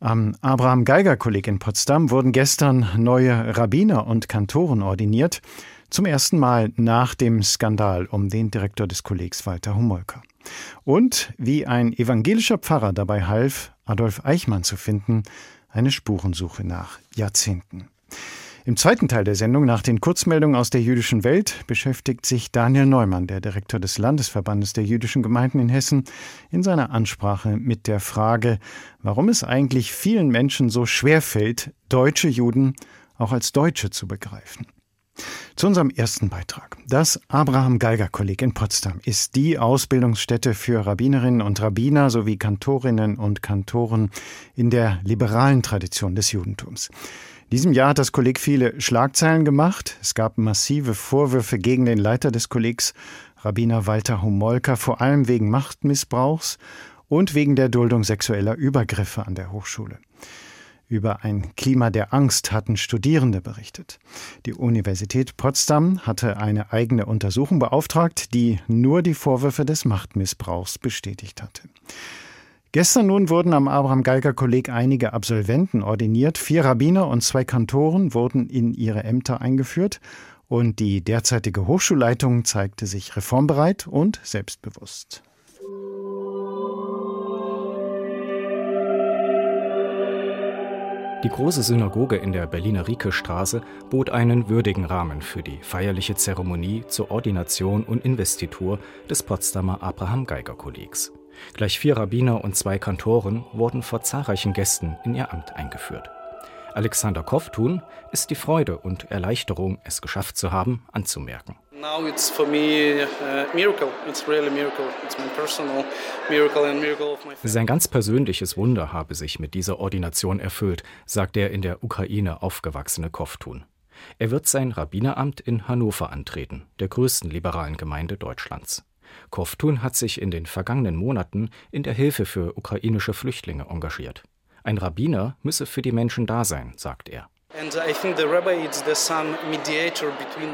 Am Abraham Geiger Kolleg in Potsdam wurden gestern neue Rabbiner und Kantoren ordiniert, zum ersten Mal nach dem Skandal um den Direktor des Kollegs Walter Humolker. Und wie ein evangelischer Pfarrer dabei half, Adolf Eichmann zu finden, eine Spurensuche nach Jahrzehnten. Im zweiten Teil der Sendung nach den Kurzmeldungen aus der jüdischen Welt beschäftigt sich Daniel Neumann, der Direktor des Landesverbandes der jüdischen Gemeinden in Hessen, in seiner Ansprache mit der Frage, warum es eigentlich vielen Menschen so schwer fällt, deutsche Juden auch als Deutsche zu begreifen. Zu unserem ersten Beitrag. Das Abraham Geiger Kolleg in Potsdam ist die Ausbildungsstätte für Rabbinerinnen und Rabbiner sowie Kantorinnen und Kantoren in der liberalen Tradition des Judentums. Diesem Jahr hat das Kolleg viele Schlagzeilen gemacht. Es gab massive Vorwürfe gegen den Leiter des Kollegs, Rabbiner Walter Homolka, vor allem wegen Machtmissbrauchs und wegen der Duldung sexueller Übergriffe an der Hochschule. Über ein Klima der Angst hatten Studierende berichtet. Die Universität Potsdam hatte eine eigene Untersuchung beauftragt, die nur die Vorwürfe des Machtmissbrauchs bestätigt hatte. Gestern nun wurden am Abraham Geiger Kolleg einige Absolventen ordiniert. Vier Rabbiner und zwei Kantoren wurden in ihre Ämter eingeführt. Und die derzeitige Hochschulleitung zeigte sich reformbereit und selbstbewusst. Die große Synagoge in der Berliner Rieke-Straße bot einen würdigen Rahmen für die feierliche Zeremonie zur Ordination und Investitur des Potsdamer Abraham Geiger Kollegs. Gleich vier Rabbiner und zwei Kantoren wurden vor zahlreichen Gästen in ihr Amt eingeführt. Alexander Koftun ist die Freude und Erleichterung, es geschafft zu haben, anzumerken. Sein ganz persönliches Wunder habe sich mit dieser Ordination erfüllt, sagt der in der Ukraine aufgewachsene Koftun. Er wird sein Rabbineramt in Hannover antreten, der größten liberalen Gemeinde Deutschlands. Koftun hat sich in den vergangenen Monaten in der Hilfe für ukrainische Flüchtlinge engagiert. Ein Rabbiner müsse für die Menschen da sein, sagt er.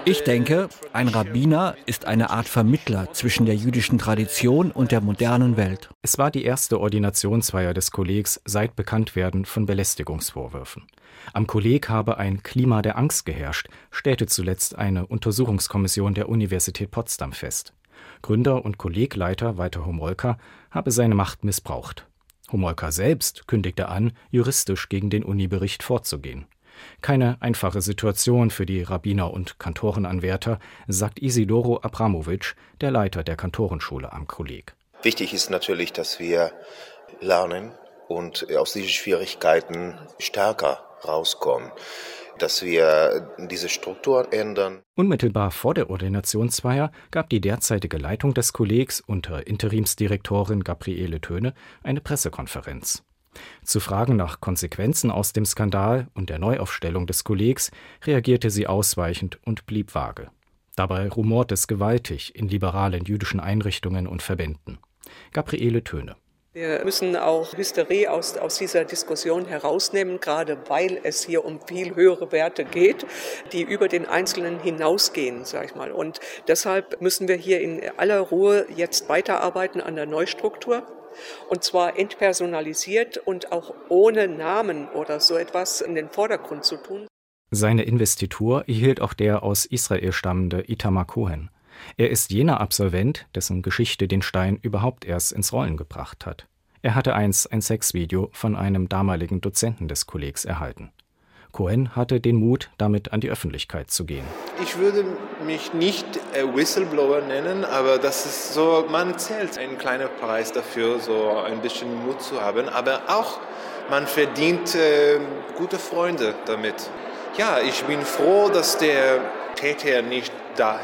Ich denke, ein Rabbiner ist eine Art Vermittler zwischen der jüdischen Tradition und der modernen Welt. Es war die erste Ordinationsfeier des Kollegs seit Bekanntwerden von Belästigungsvorwürfen. Am Kolleg habe ein Klima der Angst geherrscht, stellte zuletzt eine Untersuchungskommission der Universität Potsdam fest. Gründer und Kollegleiter Walter Homolka habe seine Macht missbraucht. Homolka selbst kündigte an, juristisch gegen den Unibericht vorzugehen. Keine einfache Situation für die Rabbiner und Kantorenanwärter, sagt Isidoro Abramowitsch, der Leiter der Kantorenschule am Kolleg. Wichtig ist natürlich, dass wir lernen und aus diesen Schwierigkeiten stärker rauskommen dass wir diese Strukturen ändern. Unmittelbar vor der Ordinationsfeier gab die derzeitige Leitung des Kollegs unter Interimsdirektorin Gabriele Töne eine Pressekonferenz. Zu Fragen nach Konsequenzen aus dem Skandal und der Neuaufstellung des Kollegs reagierte sie ausweichend und blieb vage. Dabei rumort es gewaltig in liberalen jüdischen Einrichtungen und Verbänden. Gabriele Töne. Wir müssen auch Hysterie aus, aus dieser Diskussion herausnehmen, gerade weil es hier um viel höhere Werte geht, die über den Einzelnen hinausgehen, sag ich mal. Und deshalb müssen wir hier in aller Ruhe jetzt weiterarbeiten an der Neustruktur. Und zwar entpersonalisiert und auch ohne Namen oder so etwas in den Vordergrund zu tun. Seine Investitur erhielt auch der aus Israel stammende Itamar Cohen. Er ist jener Absolvent, dessen Geschichte den Stein überhaupt erst ins Rollen gebracht hat. Er hatte einst ein Sexvideo von einem damaligen Dozenten des Kollegs erhalten. Cohen hatte den Mut, damit an die Öffentlichkeit zu gehen. Ich würde mich nicht Whistleblower nennen, aber das ist so, man zählt einen kleinen Preis dafür, so ein bisschen Mut zu haben, aber auch man verdient äh, gute Freunde damit. Ja, ich bin froh, dass der Täter nicht da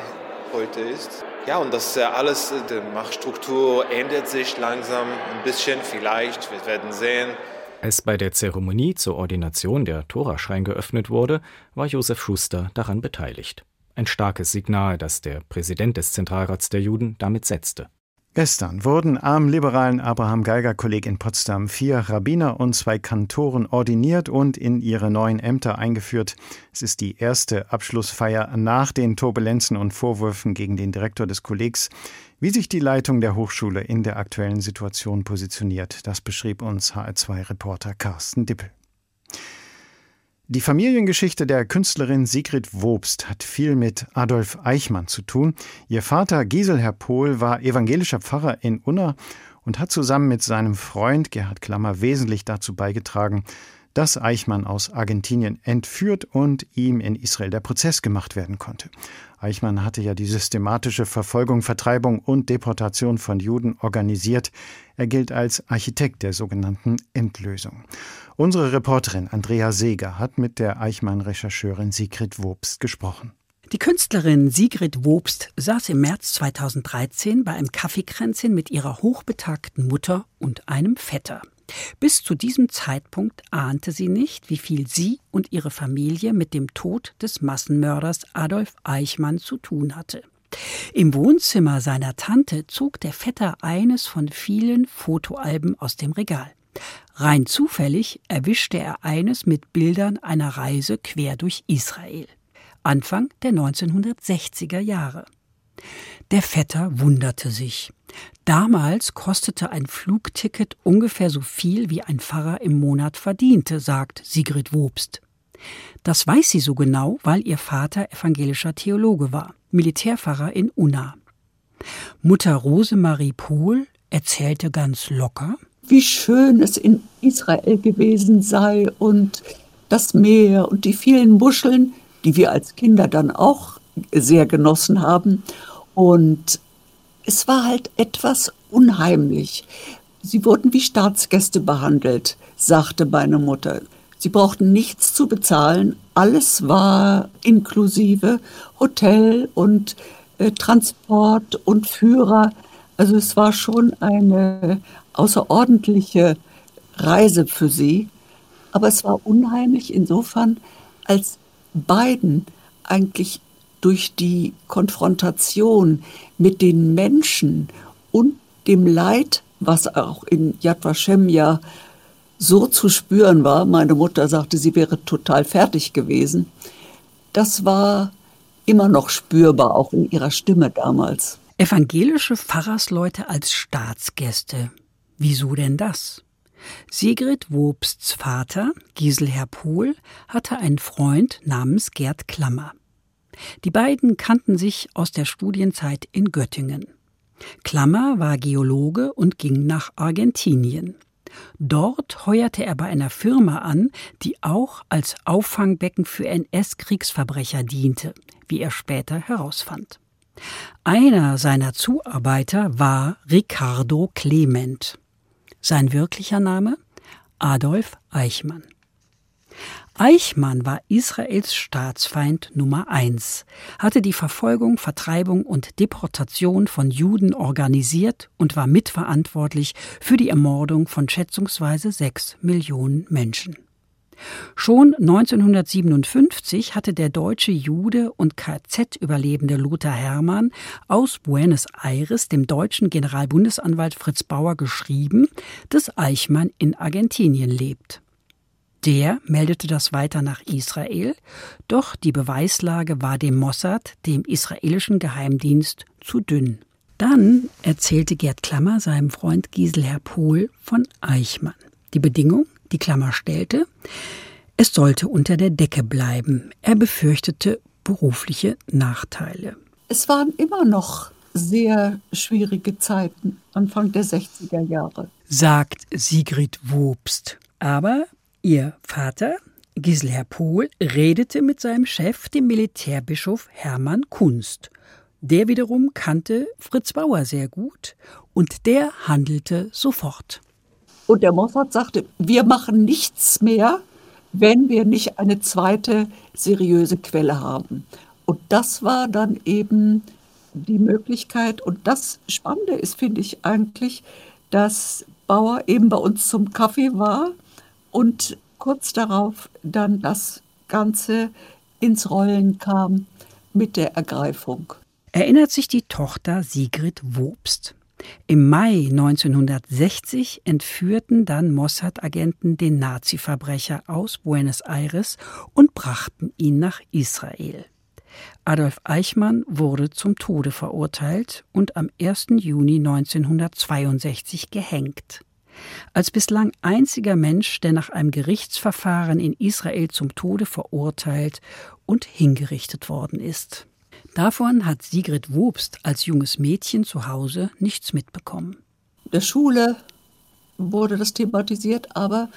heute ist. Ja, und das alles, äh, die Machtstruktur ändert sich langsam ein bisschen, vielleicht, wir werden sehen. Als bei der Zeremonie zur Ordination der Toraschrein geöffnet wurde, war Josef Schuster daran beteiligt. Ein starkes Signal, das der Präsident des Zentralrats der Juden damit setzte. Gestern wurden am liberalen Abraham Geiger Kolleg in Potsdam vier Rabbiner und zwei Kantoren ordiniert und in ihre neuen Ämter eingeführt. Es ist die erste Abschlussfeier nach den Turbulenzen und Vorwürfen gegen den Direktor des Kollegs. Wie sich die Leitung der Hochschule in der aktuellen Situation positioniert, das beschrieb uns HR2-Reporter Carsten Dippel. Die Familiengeschichte der Künstlerin Sigrid Wobst hat viel mit Adolf Eichmann zu tun. Ihr Vater Giselher Pohl war evangelischer Pfarrer in Unna und hat zusammen mit seinem Freund Gerhard Klammer wesentlich dazu beigetragen, dass Eichmann aus Argentinien entführt und ihm in Israel der Prozess gemacht werden konnte. Eichmann hatte ja die systematische Verfolgung, Vertreibung und Deportation von Juden organisiert. Er gilt als Architekt der sogenannten Endlösung. Unsere Reporterin Andrea Seeger hat mit der Eichmann-Rechercheurin Sigrid Wobst gesprochen. Die Künstlerin Sigrid Wobst saß im März 2013 bei einem Kaffeekränzchen mit ihrer hochbetagten Mutter und einem Vetter. Bis zu diesem Zeitpunkt ahnte sie nicht, wie viel sie und ihre Familie mit dem Tod des Massenmörders Adolf Eichmann zu tun hatte. Im Wohnzimmer seiner Tante zog der Vetter eines von vielen Fotoalben aus dem Regal. Rein zufällig erwischte er eines mit Bildern einer Reise quer durch Israel. Anfang der 1960er Jahre. Der Vetter wunderte sich. Damals kostete ein Flugticket ungefähr so viel, wie ein Pfarrer im Monat verdiente, sagt Sigrid Wobst. Das weiß sie so genau, weil ihr Vater evangelischer Theologe war, Militärpfarrer in Unna. Mutter Rosemarie Pohl erzählte ganz locker, wie schön es in Israel gewesen sei und das Meer und die vielen Muscheln, die wir als Kinder dann auch sehr genossen haben. Und es war halt etwas unheimlich. Sie wurden wie Staatsgäste behandelt, sagte meine Mutter. Sie brauchten nichts zu bezahlen, alles war inklusive Hotel und äh, Transport und Führer. Also es war schon eine außerordentliche Reise für sie. Aber es war unheimlich insofern, als beiden eigentlich durch die Konfrontation mit den Menschen und dem Leid, was auch in Yad Vashem ja so zu spüren war, meine Mutter sagte, sie wäre total fertig gewesen, das war immer noch spürbar, auch in ihrer Stimme damals. Evangelische Pfarrersleute als Staatsgäste. Wieso denn das? Sigrid Wobsts Vater, Giselher Pohl, hatte einen Freund namens Gerd Klammer. Die beiden kannten sich aus der Studienzeit in Göttingen. Klammer war Geologe und ging nach Argentinien. Dort heuerte er bei einer Firma an, die auch als Auffangbecken für NS-Kriegsverbrecher diente, wie er später herausfand. Einer seiner Zuarbeiter war Ricardo Clement. Sein wirklicher Name? Adolf Eichmann. Eichmann war Israels Staatsfeind Nummer eins, hatte die Verfolgung, Vertreibung und Deportation von Juden organisiert und war mitverantwortlich für die Ermordung von schätzungsweise sechs Millionen Menschen. Schon 1957 hatte der deutsche Jude und KZ-Überlebende Lothar Hermann aus Buenos Aires dem deutschen Generalbundesanwalt Fritz Bauer geschrieben, dass Eichmann in Argentinien lebt. Der meldete das weiter nach Israel, doch die Beweislage war dem Mossad, dem israelischen Geheimdienst, zu dünn. Dann erzählte Gerd Klammer seinem Freund Giselher Pohl von Eichmann. Die Bedingung, die Klammer stellte, es sollte unter der Decke bleiben. Er befürchtete berufliche Nachteile. Es waren immer noch sehr schwierige Zeiten, Anfang der 60er Jahre. Sagt Sigrid Wobst. Aber Ihr Vater, Giselher Pohl, redete mit seinem Chef, dem Militärbischof Hermann Kunst. Der wiederum kannte Fritz Bauer sehr gut und der handelte sofort. Und der Mossad sagte, wir machen nichts mehr, wenn wir nicht eine zweite seriöse Quelle haben. Und das war dann eben die Möglichkeit. Und das Spannende ist, finde ich eigentlich, dass Bauer eben bei uns zum Kaffee war und kurz darauf dann das Ganze ins Rollen kam mit der Ergreifung. Erinnert sich die Tochter Sigrid Wobst. Im Mai 1960 entführten dann Mossad-Agenten den Nazi-Verbrecher aus Buenos Aires und brachten ihn nach Israel. Adolf Eichmann wurde zum Tode verurteilt und am 1. Juni 1962 gehängt. Als bislang einziger Mensch, der nach einem Gerichtsverfahren in Israel zum Tode verurteilt und hingerichtet worden ist. Davon hat Sigrid Wobst als junges Mädchen zu Hause nichts mitbekommen. In der Schule wurde das thematisiert, aber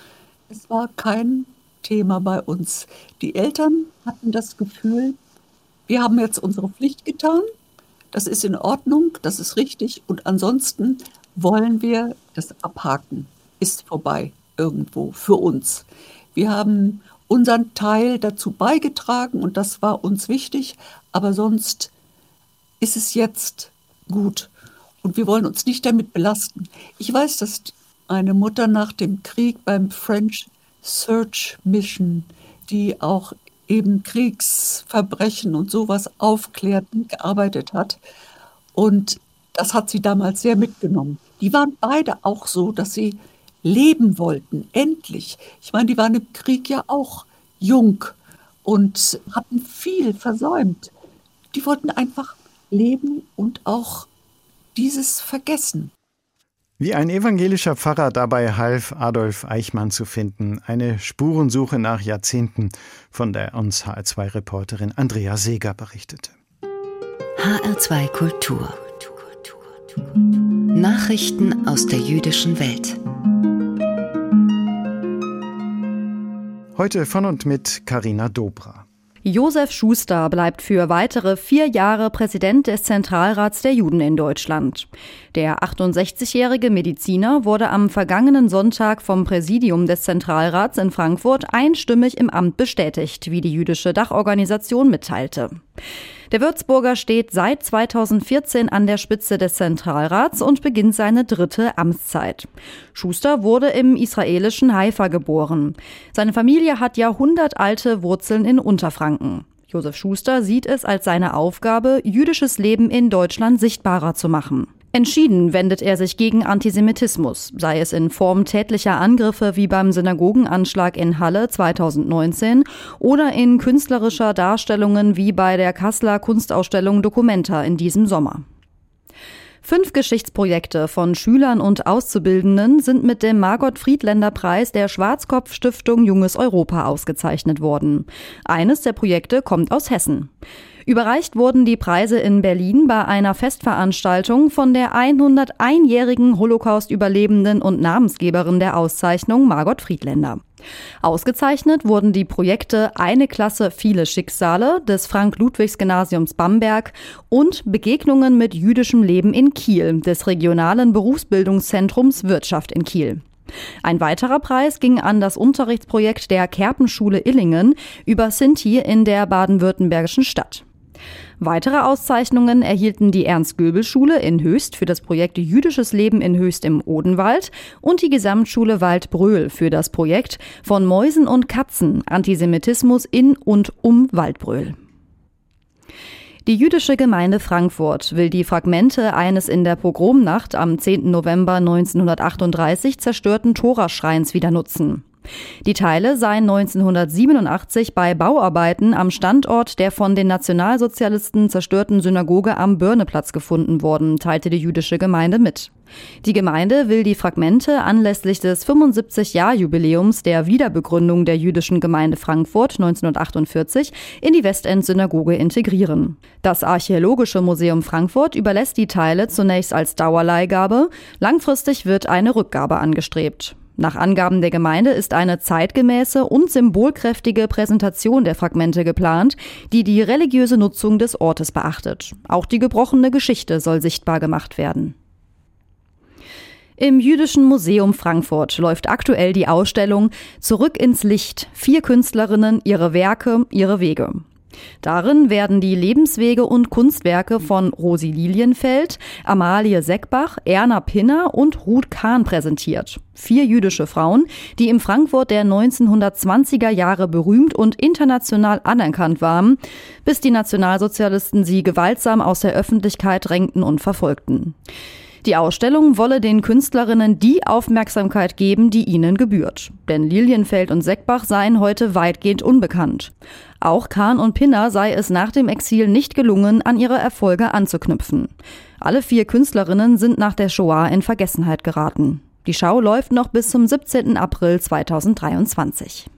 es war kein Thema bei uns. Die Eltern hatten das Gefühl, wir haben jetzt unsere Pflicht getan, das ist in Ordnung, das ist richtig und ansonsten wollen wir das abhaken. Ist vorbei irgendwo für uns. Wir haben unseren Teil dazu beigetragen und das war uns wichtig, aber sonst ist es jetzt gut und wir wollen uns nicht damit belasten. Ich weiß, dass eine Mutter nach dem Krieg beim French Search Mission, die auch eben Kriegsverbrechen und sowas aufklärten, gearbeitet hat. Und das hat sie damals sehr mitgenommen. Die waren beide auch so, dass sie leben wollten, endlich. Ich meine, die waren im Krieg ja auch jung und hatten viel versäumt. Die wollten einfach leben und auch dieses vergessen. Wie ein evangelischer Pfarrer dabei half, Adolf Eichmann zu finden. Eine Spurensuche nach Jahrzehnten, von der uns HR2-Reporterin Andrea Seeger berichtete. HR2 Kultur. Nachrichten aus der jüdischen Welt. Heute von und mit Karina Dobra. Josef Schuster bleibt für weitere vier Jahre Präsident des Zentralrats der Juden in Deutschland. Der 68-jährige Mediziner wurde am vergangenen Sonntag vom Präsidium des Zentralrats in Frankfurt einstimmig im Amt bestätigt, wie die jüdische Dachorganisation mitteilte. Der Würzburger steht seit 2014 an der Spitze des Zentralrats und beginnt seine dritte Amtszeit. Schuster wurde im israelischen Haifa geboren. Seine Familie hat jahrhundertalte Wurzeln in Unterfranken. Josef Schuster sieht es als seine Aufgabe, jüdisches Leben in Deutschland sichtbarer zu machen. Entschieden wendet er sich gegen Antisemitismus, sei es in Form tätlicher Angriffe wie beim Synagogenanschlag in Halle 2019 oder in künstlerischer Darstellungen wie bei der Kasseler Kunstausstellung Documenta in diesem Sommer. Fünf Geschichtsprojekte von Schülern und Auszubildenden sind mit dem Margot Friedländer Preis der Schwarzkopf Stiftung Junges Europa ausgezeichnet worden. Eines der Projekte kommt aus Hessen. Überreicht wurden die Preise in Berlin bei einer Festveranstaltung von der 101-jährigen Holocaust-Überlebenden und Namensgeberin der Auszeichnung Margot Friedländer. Ausgezeichnet wurden die Projekte Eine Klasse, viele Schicksale des Frank-Ludwigs-Gymnasiums Bamberg und Begegnungen mit jüdischem Leben in Kiel des regionalen Berufsbildungszentrums Wirtschaft in Kiel. Ein weiterer Preis ging an das Unterrichtsprojekt der Kerpenschule Illingen über Sinti in der baden-württembergischen Stadt. Weitere Auszeichnungen erhielten die Ernst-Göbel-Schule in Höchst für das Projekt Jüdisches Leben in Höchst im Odenwald und die Gesamtschule Waldbröl für das Projekt von Mäusen und Katzen Antisemitismus in und um Waldbröl. Die jüdische Gemeinde Frankfurt will die Fragmente eines in der Pogromnacht am 10. November 1938 zerstörten Toraschreins wieder nutzen. Die Teile seien 1987 bei Bauarbeiten am Standort der von den Nationalsozialisten zerstörten Synagoge am Börneplatz gefunden worden, teilte die jüdische Gemeinde mit. Die Gemeinde will die Fragmente anlässlich des 75-Jahr-Jubiläums der Wiederbegründung der jüdischen Gemeinde Frankfurt 1948 in die Westend-Synagoge integrieren. Das Archäologische Museum Frankfurt überlässt die Teile zunächst als Dauerleihgabe, langfristig wird eine Rückgabe angestrebt. Nach Angaben der Gemeinde ist eine zeitgemäße und symbolkräftige Präsentation der Fragmente geplant, die die religiöse Nutzung des Ortes beachtet. Auch die gebrochene Geschichte soll sichtbar gemacht werden. Im Jüdischen Museum Frankfurt läuft aktuell die Ausstellung Zurück ins Licht. Vier Künstlerinnen, ihre Werke, ihre Wege. Darin werden die Lebenswege und Kunstwerke von Rosi Lilienfeld, Amalie Seckbach, Erna Pinner und Ruth Kahn präsentiert. Vier jüdische Frauen, die im Frankfurt der 1920er Jahre berühmt und international anerkannt waren, bis die Nationalsozialisten sie gewaltsam aus der Öffentlichkeit drängten und verfolgten. Die Ausstellung wolle den Künstlerinnen die Aufmerksamkeit geben, die ihnen gebührt. Denn Lilienfeld und Seckbach seien heute weitgehend unbekannt. Auch Kahn und Pinner sei es nach dem Exil nicht gelungen, an ihre Erfolge anzuknüpfen. Alle vier Künstlerinnen sind nach der Shoah in Vergessenheit geraten. Die Schau läuft noch bis zum 17. April 2023.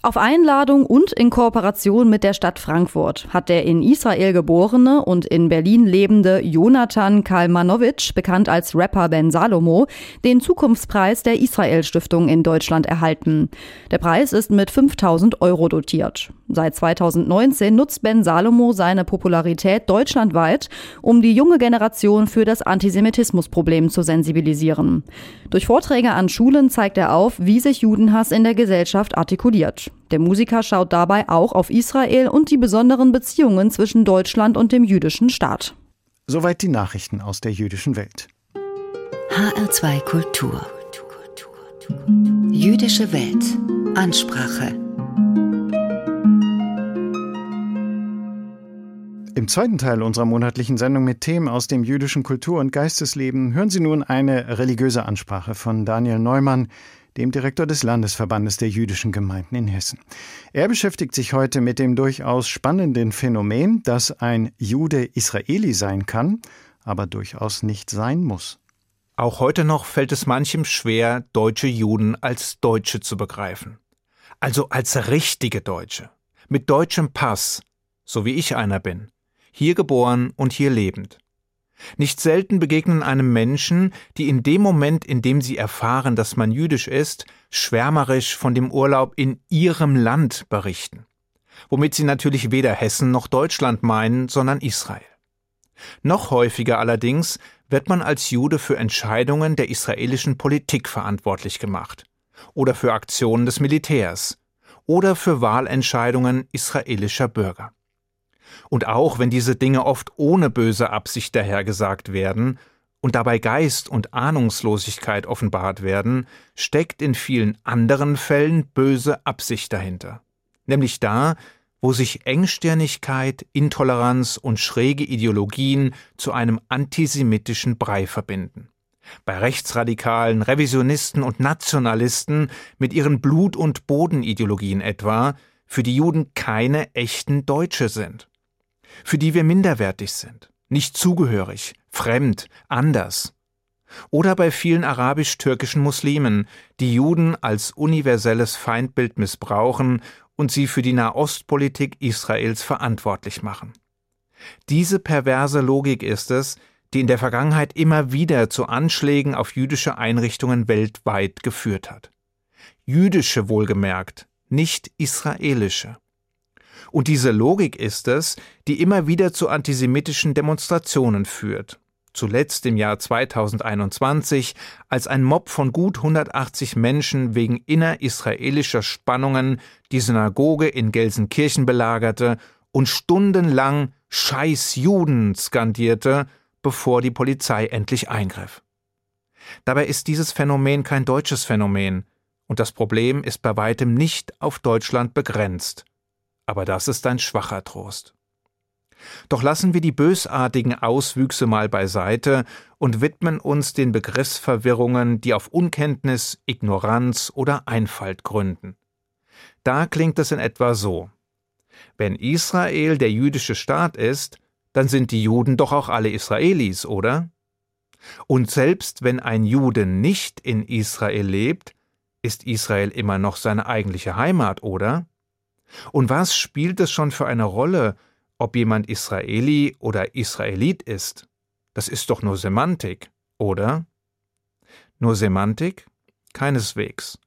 Auf Einladung und in Kooperation mit der Stadt Frankfurt hat der in Israel geborene und in Berlin lebende Jonathan Kalmanowitsch, bekannt als Rapper Ben Salomo, den Zukunftspreis der Israel Stiftung in Deutschland erhalten. Der Preis ist mit 5000 Euro dotiert. Seit 2019 nutzt Ben Salomo seine Popularität deutschlandweit, um die junge Generation für das Antisemitismusproblem zu sensibilisieren. Durch Vorträge an Schulen zeigt er auf, wie sich Judenhass in der Gesellschaft artikuliert. Der Musiker schaut dabei auch auf Israel und die besonderen Beziehungen zwischen Deutschland und dem jüdischen Staat. Soweit die Nachrichten aus der jüdischen Welt. HR2 Kultur. Jüdische Welt. Ansprache. Im zweiten Teil unserer monatlichen Sendung mit Themen aus dem jüdischen Kultur- und Geistesleben hören Sie nun eine religiöse Ansprache von Daniel Neumann, dem Direktor des Landesverbandes der jüdischen Gemeinden in Hessen. Er beschäftigt sich heute mit dem durchaus spannenden Phänomen, dass ein Jude Israeli sein kann, aber durchaus nicht sein muss. Auch heute noch fällt es manchem schwer, deutsche Juden als Deutsche zu begreifen. Also als richtige Deutsche, mit deutschem Pass, so wie ich einer bin, hier geboren und hier lebend. Nicht selten begegnen einem Menschen, die in dem Moment, in dem sie erfahren, dass man jüdisch ist, schwärmerisch von dem Urlaub in ihrem Land berichten. Womit sie natürlich weder Hessen noch Deutschland meinen, sondern Israel. Noch häufiger allerdings wird man als Jude für Entscheidungen der israelischen Politik verantwortlich gemacht oder für Aktionen des Militärs oder für Wahlentscheidungen israelischer Bürger. Und auch wenn diese Dinge oft ohne böse Absicht dahergesagt werden und dabei Geist und Ahnungslosigkeit offenbart werden, steckt in vielen anderen Fällen böse Absicht dahinter. Nämlich da, wo sich Engstirnigkeit, Intoleranz und schräge Ideologien zu einem antisemitischen Brei verbinden. Bei Rechtsradikalen, Revisionisten und Nationalisten mit ihren Blut- und Bodenideologien etwa, für die Juden keine echten Deutsche sind für die wir minderwertig sind, nicht zugehörig, fremd, anders. Oder bei vielen arabisch-türkischen Muslimen, die Juden als universelles Feindbild missbrauchen und sie für die Nahostpolitik Israels verantwortlich machen. Diese perverse Logik ist es, die in der Vergangenheit immer wieder zu Anschlägen auf jüdische Einrichtungen weltweit geführt hat. Jüdische wohlgemerkt, nicht israelische. Und diese Logik ist es, die immer wieder zu antisemitischen Demonstrationen führt. Zuletzt im Jahr 2021, als ein Mob von gut 180 Menschen wegen innerisraelischer Spannungen die Synagoge in Gelsenkirchen belagerte und stundenlang Scheiß Juden skandierte, bevor die Polizei endlich eingriff. Dabei ist dieses Phänomen kein deutsches Phänomen, und das Problem ist bei weitem nicht auf Deutschland begrenzt aber das ist ein schwacher Trost. Doch lassen wir die bösartigen Auswüchse mal beiseite und widmen uns den Begriffsverwirrungen, die auf Unkenntnis, Ignoranz oder Einfalt gründen. Da klingt es in etwa so. Wenn Israel der jüdische Staat ist, dann sind die Juden doch auch alle Israelis, oder? Und selbst wenn ein Jude nicht in Israel lebt, ist Israel immer noch seine eigentliche Heimat, oder? Und was spielt es schon für eine Rolle, ob jemand Israeli oder Israelit ist? Das ist doch nur Semantik, oder? Nur Semantik? Keineswegs.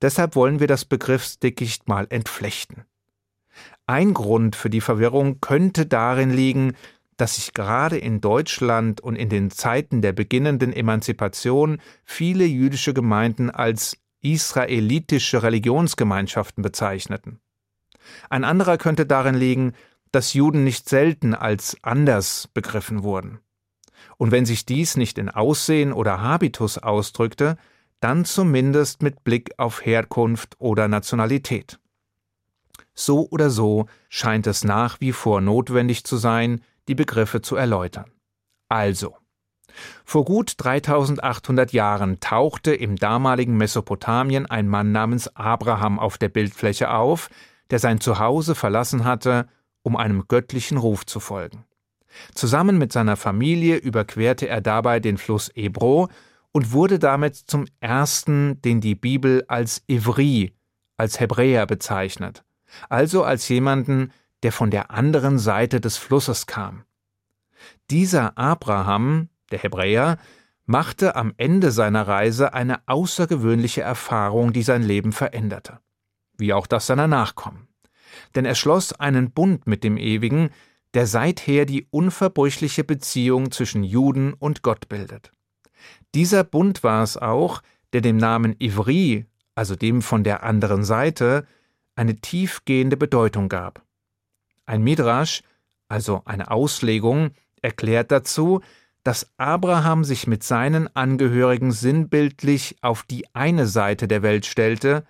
Deshalb wollen wir das Begriffsdickicht mal entflechten. Ein Grund für die Verwirrung könnte darin liegen, dass sich gerade in Deutschland und in den Zeiten der beginnenden Emanzipation viele jüdische Gemeinden als israelitische Religionsgemeinschaften bezeichneten. Ein anderer könnte darin liegen, dass Juden nicht selten als anders begriffen wurden. Und wenn sich dies nicht in Aussehen oder Habitus ausdrückte, dann zumindest mit Blick auf Herkunft oder Nationalität. So oder so scheint es nach wie vor notwendig zu sein, die Begriffe zu erläutern. Also, vor gut 3800 Jahren tauchte im damaligen Mesopotamien ein Mann namens Abraham auf der Bildfläche auf, der sein Zuhause verlassen hatte, um einem göttlichen Ruf zu folgen. Zusammen mit seiner Familie überquerte er dabei den Fluss Ebro und wurde damit zum ersten, den die Bibel als Ivri, als Hebräer bezeichnet, also als jemanden, der von der anderen Seite des Flusses kam. Dieser Abraham, der Hebräer, machte am Ende seiner Reise eine außergewöhnliche Erfahrung, die sein Leben veränderte, wie auch das seiner Nachkommen. Denn er schloss einen Bund mit dem Ewigen, der seither die unverbrüchliche Beziehung zwischen Juden und Gott bildet. Dieser Bund war es auch, der dem Namen Ivri, also dem von der anderen Seite, eine tiefgehende Bedeutung gab. Ein Midrash, also eine Auslegung, erklärt dazu, dass Abraham sich mit seinen Angehörigen sinnbildlich auf die eine Seite der Welt stellte,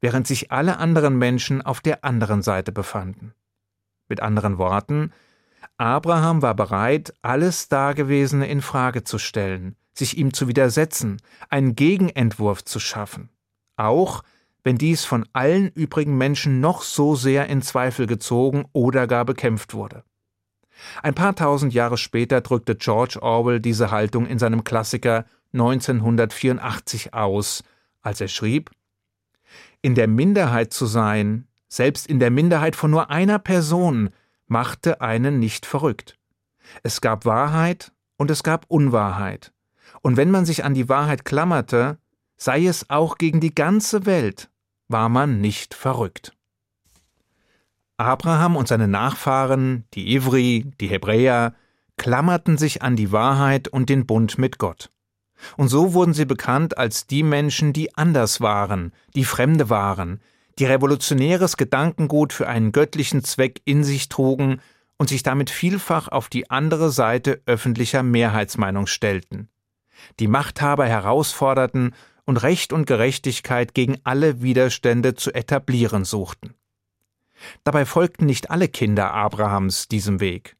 während sich alle anderen Menschen auf der anderen Seite befanden. Mit anderen Worten, Abraham war bereit, alles Dagewesene in Frage zu stellen, sich ihm zu widersetzen, einen Gegenentwurf zu schaffen, auch wenn dies von allen übrigen Menschen noch so sehr in Zweifel gezogen oder gar bekämpft wurde. Ein paar tausend Jahre später drückte George Orwell diese Haltung in seinem Klassiker 1984 aus, als er schrieb In der Minderheit zu sein, selbst in der Minderheit von nur einer Person, machte einen nicht verrückt. Es gab Wahrheit und es gab Unwahrheit. Und wenn man sich an die Wahrheit klammerte, sei es auch gegen die ganze Welt, war man nicht verrückt. Abraham und seine Nachfahren, die Ivri, die Hebräer, klammerten sich an die Wahrheit und den Bund mit Gott. Und so wurden sie bekannt als die Menschen, die anders waren, die Fremde waren, die revolutionäres Gedankengut für einen göttlichen Zweck in sich trugen und sich damit vielfach auf die andere Seite öffentlicher Mehrheitsmeinung stellten, die Machthaber herausforderten und Recht und Gerechtigkeit gegen alle Widerstände zu etablieren suchten. Dabei folgten nicht alle Kinder Abrahams diesem Weg.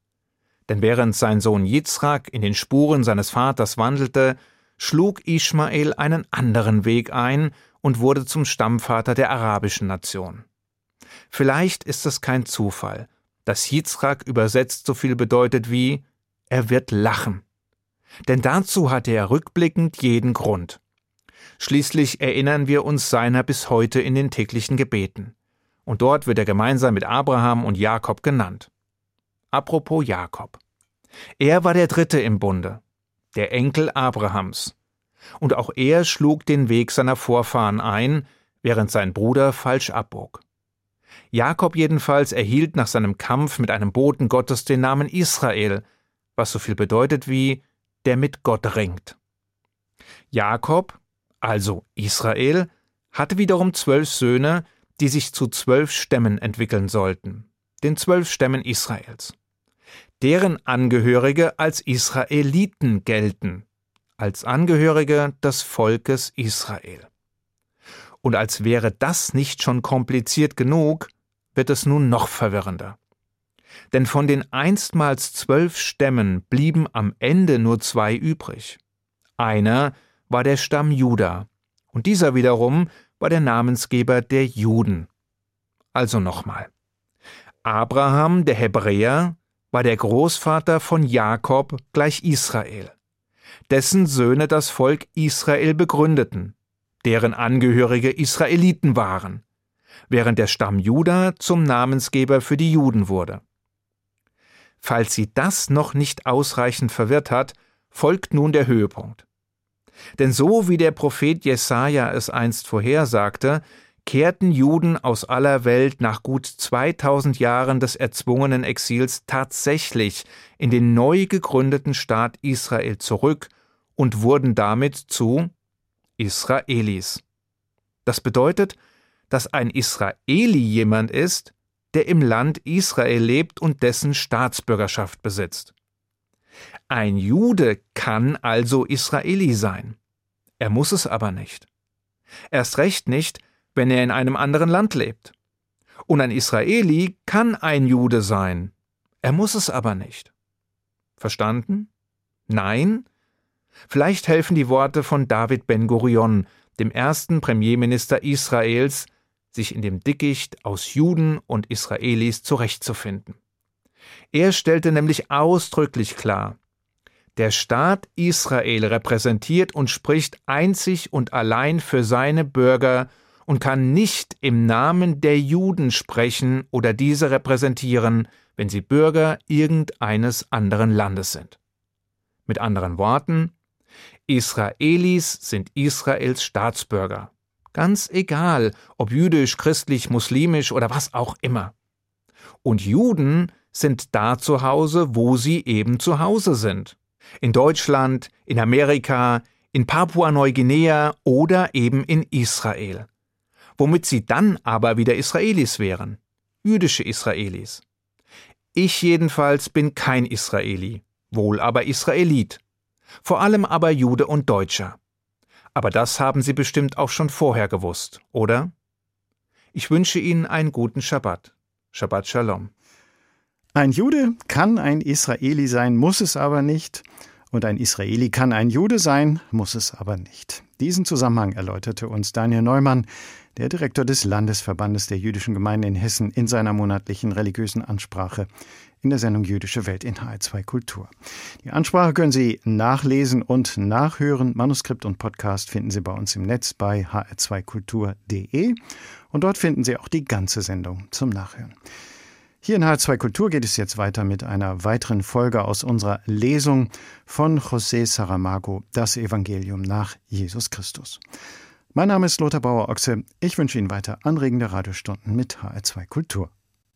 Denn während sein Sohn Jitzrak in den Spuren seines Vaters wandelte, schlug Ismael einen anderen Weg ein und wurde zum Stammvater der arabischen Nation. Vielleicht ist es kein Zufall, dass Jitzrak übersetzt so viel bedeutet wie er wird lachen. Denn dazu hatte er rückblickend jeden Grund. Schließlich erinnern wir uns seiner bis heute in den täglichen Gebeten und dort wird er gemeinsam mit Abraham und Jakob genannt. Apropos Jakob. Er war der Dritte im Bunde, der Enkel Abrahams. Und auch er schlug den Weg seiner Vorfahren ein, während sein Bruder falsch abbog. Jakob jedenfalls erhielt nach seinem Kampf mit einem Boten Gottes den Namen Israel, was so viel bedeutet wie der mit Gott ringt. Jakob, also Israel, hatte wiederum zwölf Söhne, die sich zu zwölf Stämmen entwickeln sollten, den zwölf Stämmen Israels. Deren Angehörige als Israeliten gelten, als Angehörige des Volkes Israel. Und als wäre das nicht schon kompliziert genug, wird es nun noch verwirrender. Denn von den einstmals zwölf Stämmen blieben am Ende nur zwei übrig. Einer war der Stamm Juda, und dieser wiederum war der Namensgeber der Juden. Also nochmal. Abraham, der Hebräer, war der Großvater von Jakob gleich Israel, dessen Söhne das Volk Israel begründeten, deren Angehörige Israeliten waren, während der Stamm Juda zum Namensgeber für die Juden wurde. Falls sie das noch nicht ausreichend verwirrt hat, folgt nun der Höhepunkt. Denn so wie der Prophet Jesaja es einst vorhersagte, kehrten Juden aus aller Welt nach gut 2000 Jahren des erzwungenen Exils tatsächlich in den neu gegründeten Staat Israel zurück und wurden damit zu Israelis. Das bedeutet, dass ein Israeli jemand ist, der im Land Israel lebt und dessen Staatsbürgerschaft besitzt. Ein Jude kann also Israeli sein. Er muss es aber nicht. Erst recht nicht, wenn er in einem anderen Land lebt. Und ein Israeli kann ein Jude sein. Er muss es aber nicht. Verstanden? Nein? Vielleicht helfen die Worte von David Ben Gurion, dem ersten Premierminister Israels, sich in dem Dickicht aus Juden und Israelis zurechtzufinden. Er stellte nämlich ausdrücklich klar, der Staat Israel repräsentiert und spricht einzig und allein für seine Bürger und kann nicht im Namen der Juden sprechen oder diese repräsentieren, wenn sie Bürger irgendeines anderen Landes sind. Mit anderen Worten, Israelis sind Israels Staatsbürger. Ganz egal, ob jüdisch, christlich, muslimisch oder was auch immer. Und Juden sind da zu Hause, wo sie eben zu Hause sind. In Deutschland, in Amerika, in Papua-Neuguinea oder eben in Israel. Womit sie dann aber wieder Israelis wären. Jüdische Israelis. Ich jedenfalls bin kein Israeli, wohl aber Israelit. Vor allem aber Jude und Deutscher. Aber das haben Sie bestimmt auch schon vorher gewusst, oder? Ich wünsche Ihnen einen guten Schabbat. Shabbat Shalom. Ein Jude kann ein Israeli sein, muss es aber nicht. Und ein Israeli kann ein Jude sein, muss es aber nicht. Diesen Zusammenhang erläuterte uns Daniel Neumann, der Direktor des Landesverbandes der jüdischen Gemeinden in Hessen, in seiner monatlichen religiösen Ansprache in der Sendung Jüdische Welt in HR2 Kultur. Die Ansprache können Sie nachlesen und nachhören. Manuskript und Podcast finden Sie bei uns im Netz bei hr2kultur.de und dort finden Sie auch die ganze Sendung zum Nachhören. Hier in H2 Kultur geht es jetzt weiter mit einer weiteren Folge aus unserer Lesung von José Saramago, das Evangelium nach Jesus Christus. Mein Name ist Lothar Bauer-Ochse. Ich wünsche Ihnen weiter anregende Radiostunden mit HR2 Kultur.